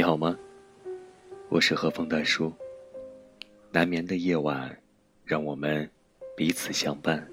你好吗？我是和风大叔。难眠的夜晚，让我们彼此相伴。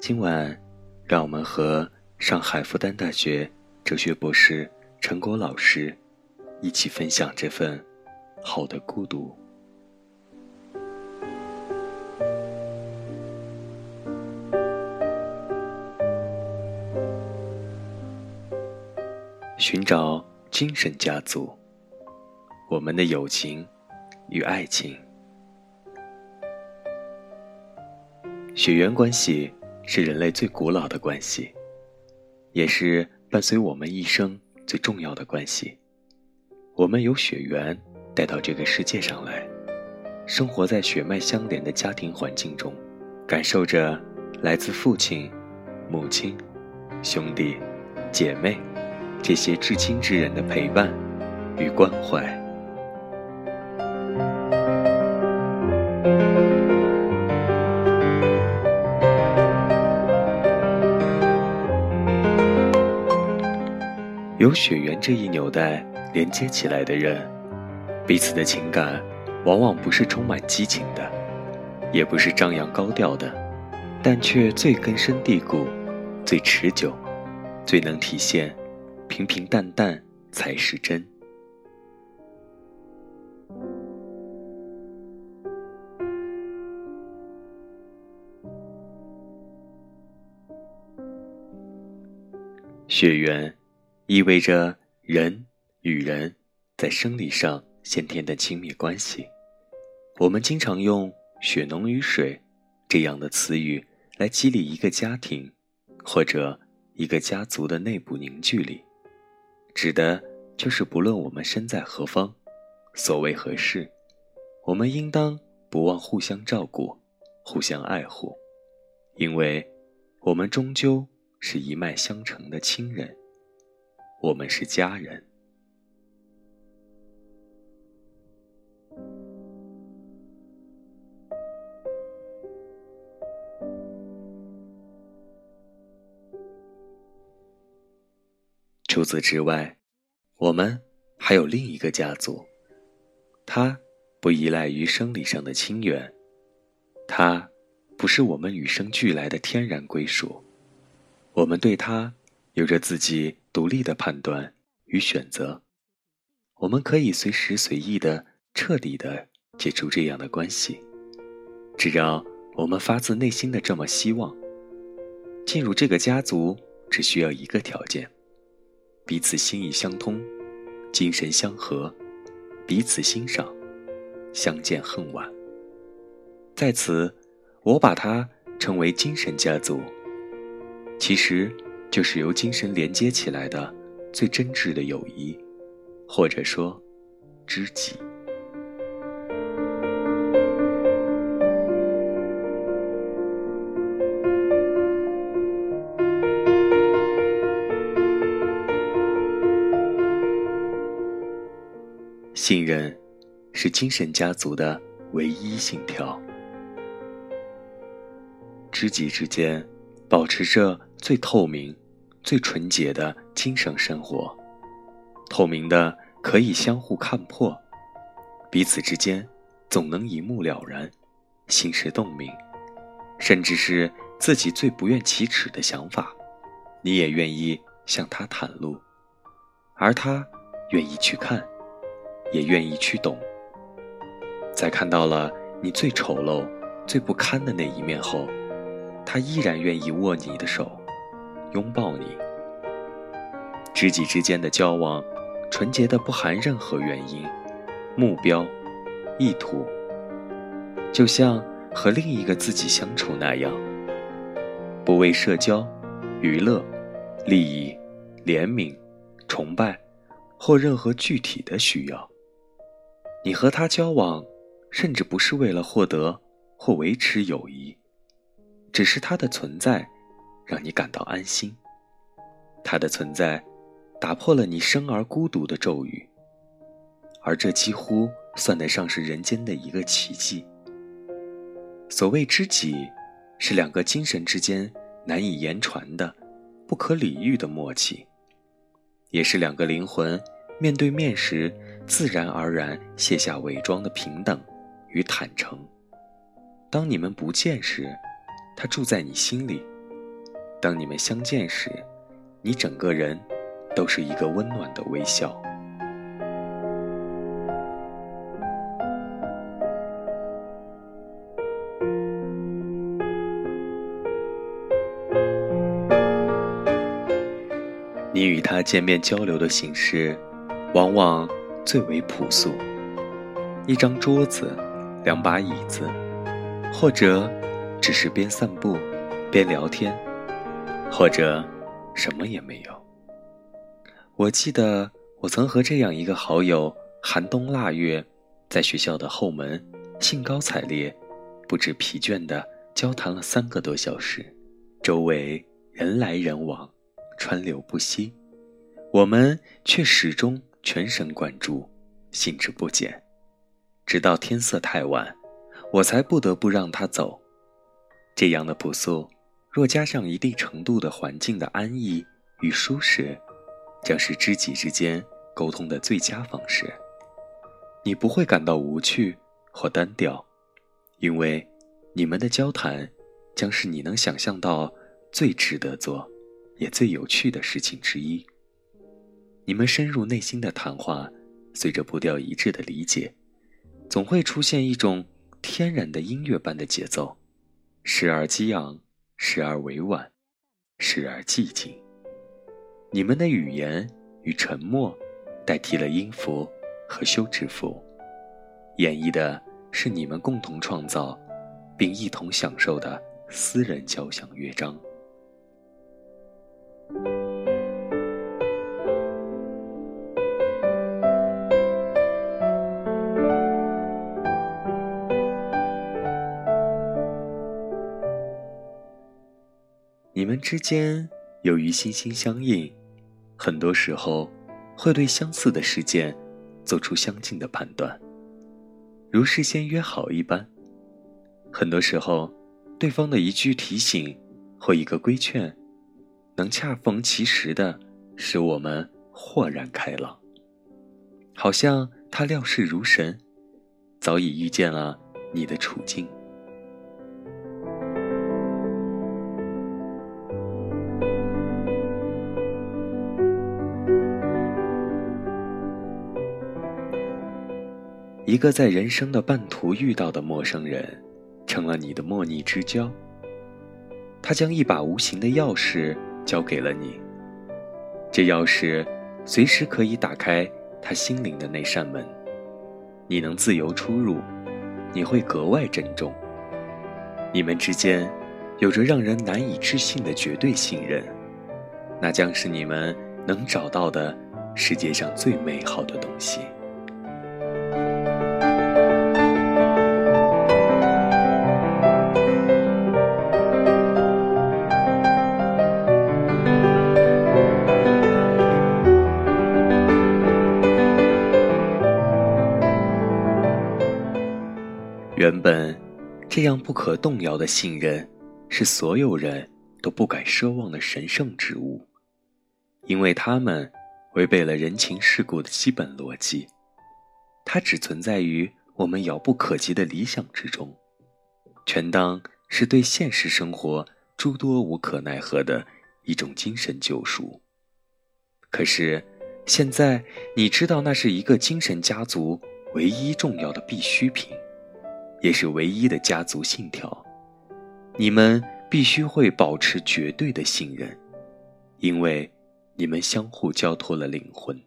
今晚，让我们和上海复旦大学哲学博士陈果老师一起分享这份好的孤独。寻找精神家族，我们的友情与爱情，血缘关系是人类最古老的关系，也是伴随我们一生最重要的关系。我们有血缘带到这个世界上来，生活在血脉相连的家庭环境中，感受着来自父亲、母亲、兄弟、姐妹。这些至亲之人的陪伴与关怀，有血缘这一纽带连接起来的人，彼此的情感往往不是充满激情的，也不是张扬高调的，但却最根深蒂固、最持久、最能体现。平平淡淡才是真。血缘意味着人与人在生理上先天的亲密关系。我们经常用“血浓于水”这样的词语来激励一个家庭或者一个家族的内部凝聚力。指的就是不论我们身在何方，所为何事，我们应当不忘互相照顾，互相爱护，因为，我们终究是一脉相承的亲人，我们是家人。除此之外，我们还有另一个家族。它不依赖于生理上的亲缘，它不是我们与生俱来的天然归属。我们对它有着自己独立的判断与选择。我们可以随时随意的、彻底的解除这样的关系，只要我们发自内心的这么希望。进入这个家族只需要一个条件。彼此心意相通，精神相合，彼此欣赏，相见恨晚。在此，我把它称为精神家族。其实，就是由精神连接起来的最真挚的友谊，或者说，知己。信任，是精神家族的唯一信条。知己之间，保持着最透明、最纯洁的精神生活，透明的可以相互看破，彼此之间总能一目了然，心事洞明，甚至是自己最不愿启齿的想法，你也愿意向他袒露，而他愿意去看。也愿意去懂，在看到了你最丑陋、最不堪的那一面后，他依然愿意握你的手，拥抱你。知己之间的交往，纯洁的不含任何原因、目标、意图，就像和另一个自己相处那样，不为社交、娱乐、利益、怜悯、崇拜或任何具体的需要。你和他交往，甚至不是为了获得或维持友谊，只是他的存在，让你感到安心。他的存在，打破了你生而孤独的咒语，而这几乎算得上是人间的一个奇迹。所谓知己，是两个精神之间难以言传的、不可理喻的默契，也是两个灵魂面对面时自然而然卸下伪装的平等与坦诚。当你们不见时，他住在你心里；当你们相见时，你整个人都是一个温暖的微笑。你与他见面交流的形式，往往最为朴素：一张桌子，两把椅子，或者只是边散步边聊天，或者什么也没有。我记得我曾和这样一个好友，寒冬腊月，在学校的后门，兴高采烈、不知疲倦地交谈了三个多小时，周围人来人往。川流不息，我们却始终全神贯注，兴致不减，直到天色太晚，我才不得不让他走。这样的朴素，若加上一定程度的环境的安逸与舒适，将是知己之间沟通的最佳方式。你不会感到无趣或单调，因为你们的交谈将是你能想象到最值得做。也最有趣的事情之一。你们深入内心的谈话，随着步调一致的理解，总会出现一种天然的音乐般的节奏，时而激昂，时而委婉，时而寂静。你们的语言与沉默，代替了音符和休止符，演绎的是你们共同创造，并一同享受的私人交响乐章。你们之间由于心心相印，很多时候会对相似的事件做出相近的判断，如事先约好一般。很多时候，对方的一句提醒或一个规劝。能恰逢其时的，使我们豁然开朗。好像他料事如神，早已预见了你的处境。一个在人生的半途遇到的陌生人，成了你的莫逆之交。他将一把无形的钥匙。交给了你，这钥匙随时可以打开他心灵的那扇门，你能自由出入，你会格外珍重。你们之间有着让人难以置信的绝对信任，那将是你们能找到的世界上最美好的东西。这样不可动摇的信任，是所有人都不敢奢望的神圣之物，因为它们违背了人情世故的基本逻辑。它只存在于我们遥不可及的理想之中，全当是对现实生活诸多无可奈何的一种精神救赎。可是，现在你知道，那是一个精神家族唯一重要的必需品。也是唯一的家族信条，你们必须会保持绝对的信任，因为你们相互交托了灵魂，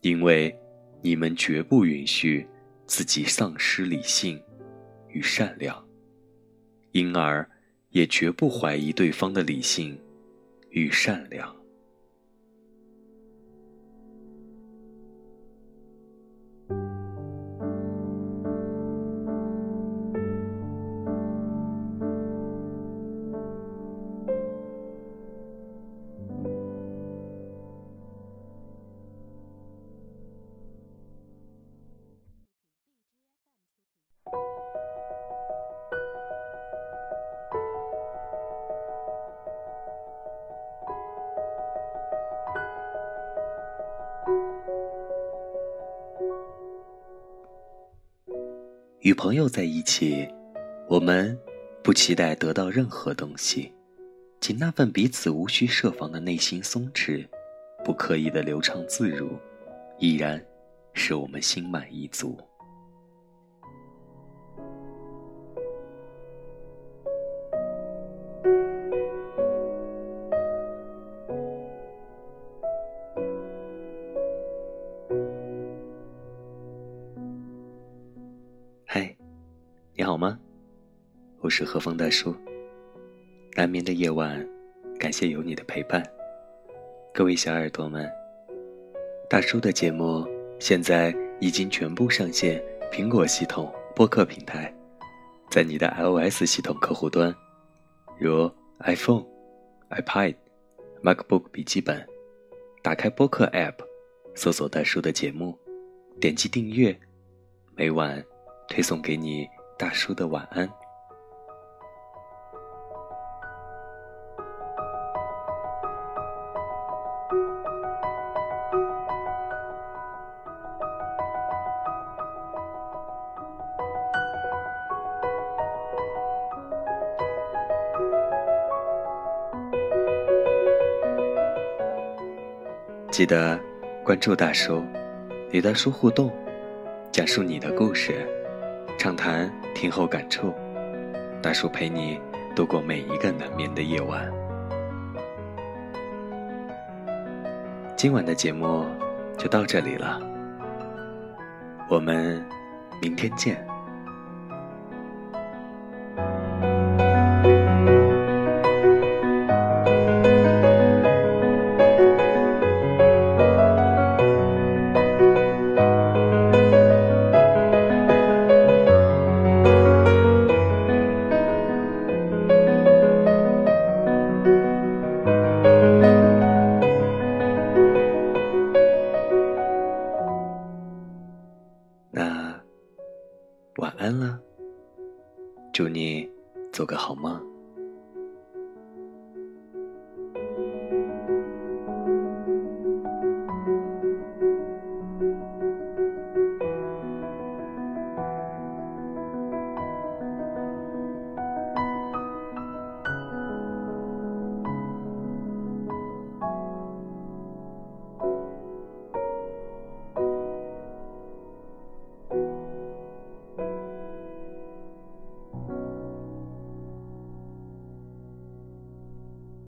因为你们绝不允许自己丧失理性与善良，因而也绝不怀疑对方的理性与善良。与朋友在一起，我们不期待得到任何东西，仅那份彼此无需设防的内心松弛，不刻意的流畅自如，依然使我们心满意足。我是何风大叔。难眠的夜晚，感谢有你的陪伴。各位小耳朵们，大叔的节目现在已经全部上线苹果系统播客平台，在你的 iOS 系统客户端，如 iPhone、iPad、MacBook 笔记本，打开播客 App，搜索大叔的节目，点击订阅，每晚推送给你。大叔的晚安。记得关注大叔，与大叔互动，讲述你的故事。畅谈，听后感触，大叔陪你度过每一个难眠的夜晚。今晚的节目就到这里了，我们明天见。